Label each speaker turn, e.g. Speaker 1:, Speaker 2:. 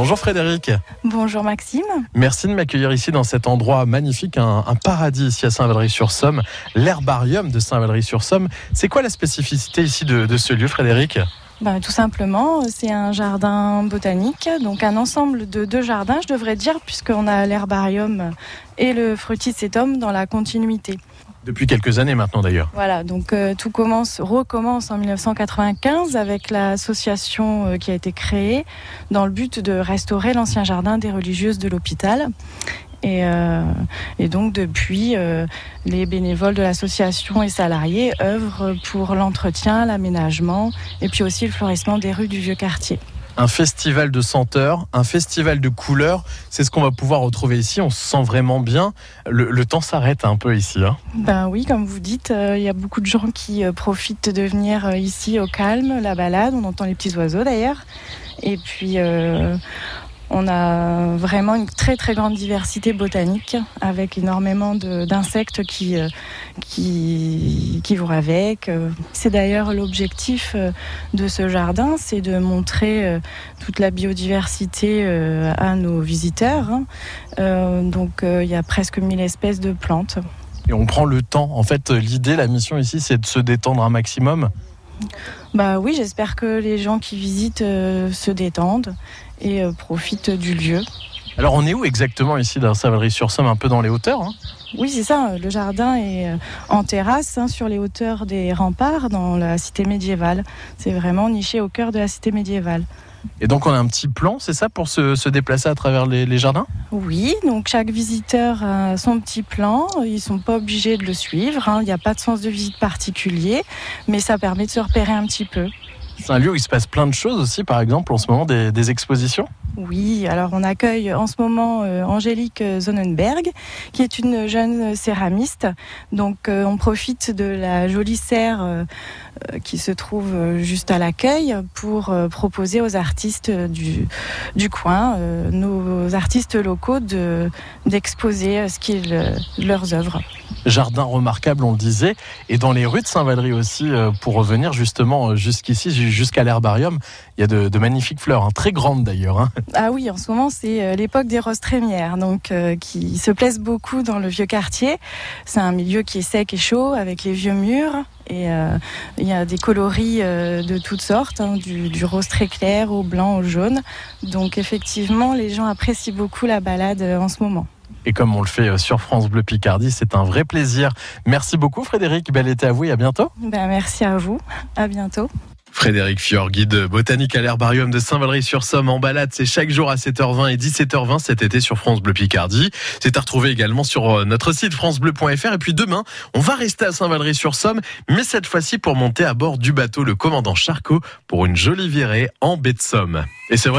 Speaker 1: Bonjour Frédéric.
Speaker 2: Bonjour Maxime.
Speaker 1: Merci de m'accueillir ici dans cet endroit magnifique, un, un paradis ici à Saint-Valery-sur-Somme, l'herbarium de Saint-Valery-sur-Somme. C'est quoi la spécificité ici de, de ce lieu Frédéric?
Speaker 2: Ben, tout simplement, c'est un jardin botanique, donc un ensemble de deux jardins, je devrais dire, puisqu'on a l'herbarium et le fruticétum dans la continuité.
Speaker 1: Depuis quelques années maintenant d'ailleurs.
Speaker 2: Voilà, donc euh, tout commence, recommence en 1995 avec l'association euh, qui a été créée dans le but de restaurer l'ancien jardin des religieuses de l'hôpital. Et, euh, donc depuis, les bénévoles de l'association et salariés œuvrent pour l'entretien, l'aménagement et puis aussi le fleurissement des rues du vieux quartier.
Speaker 1: Un festival de senteurs, un festival de couleurs, c'est ce qu'on va pouvoir retrouver ici. On se sent vraiment bien. Le, temps s'arrête un peu ici. Hein.
Speaker 2: Ben oui, comme vous dites, euh, il y a beaucoup de gens qui euh, profitent de venir euh, ici au calme, la balade. On entend les petits oiseaux d'ailleurs. Et puis, on a vraiment une très très grande diversité botanique avec énormément d'insectes qui, euh, qui, qui vont avec. C'est d'ailleurs l'objectif euh, de ce jardin, c'est de montrer euh, toute la biodiversité à nos visiteurs. hein. Donc, il y a presque 1000 espèces de plantes.
Speaker 1: Et on prend le temps. En fait, l'idée, la mission ici, c'est de se détendre un maximum.
Speaker 2: Bah oui, j'espère que les gens qui visitent euh, se détendent et euh, profitent du lieu.
Speaker 1: Alors on est où exactement ici dans Saint-Valery-sur-Somme Un peu dans les hauteurs hein?
Speaker 2: Oui, c'est ça, le jardin est euh, en terrasse hein, sur les hauteurs des remparts dans la cité médiévale. C'est vraiment niché au cœur de la cité médiévale.
Speaker 1: Et donc on a un petit plan, c'est ça, pour se, déplacer à travers les, jardins?
Speaker 2: Oui, donc chaque visiteur a son petit plan. Ils sont pas obligés de le suivre. hein. Il n'y a pas de sens de visite particulier, mais ça permet de se repérer un petit peu.
Speaker 1: C'est un lieu où il se passe plein de choses aussi, par exemple, en ce moment, des, des expositions.
Speaker 2: Oui, alors on accueille en ce moment euh, Angélique Sonnenberg, qui est une jeune céramiste. Donc euh, on profite de la jolie serre euh, euh, qui se trouve juste à l'accueil pour proposer aux artistes du, du coin, nos artistes locaux, de- d'exposer ce qu'ils, leurs œuvres.
Speaker 1: Jardin remarquable, on le disait. Et dans les rues de Saint-Valery aussi, pour revenir justement jusqu'ici, ju- jusqu'à l'herbarium, il y a de, de magnifiques fleurs, hein, très grandes d'ailleurs. hein.
Speaker 2: Ah oui, en ce moment, c'est euh, l'époque des roses trémières, donc euh, qui se plaisent beaucoup dans le vieux quartier. C'est un milieu qui est sec et chaud, avec les vieux murs. Et euh, il y a des coloris euh, de toutes sortes, hein, du, du rose très clair au blanc, au jaune. Donc effectivement, les gens apprécient beaucoup la balade en ce moment.
Speaker 1: Et comme on le fait sur France Bleu Picardie, c'est un vrai plaisir. Merci beaucoup Frédéric, bel été à vous et à bientôt.
Speaker 2: Ben, merci à vous, à bientôt.
Speaker 1: Frédéric Fior, guide botanique à l'herbarium de Saint-Valery-sur-Somme en balade, c'est chaque jour à 7h20 et 17h20 cet été sur France Bleu Picardie. C'est à retrouver également sur euh, notre site francebleu.fr et puis demain, on va rester à Saint-Valery-sur-Somme, mais cette fois-ci pour monter à bord du bateau le commandant Charcot pour une jolie virée en baie de Somme. Et c'est vrai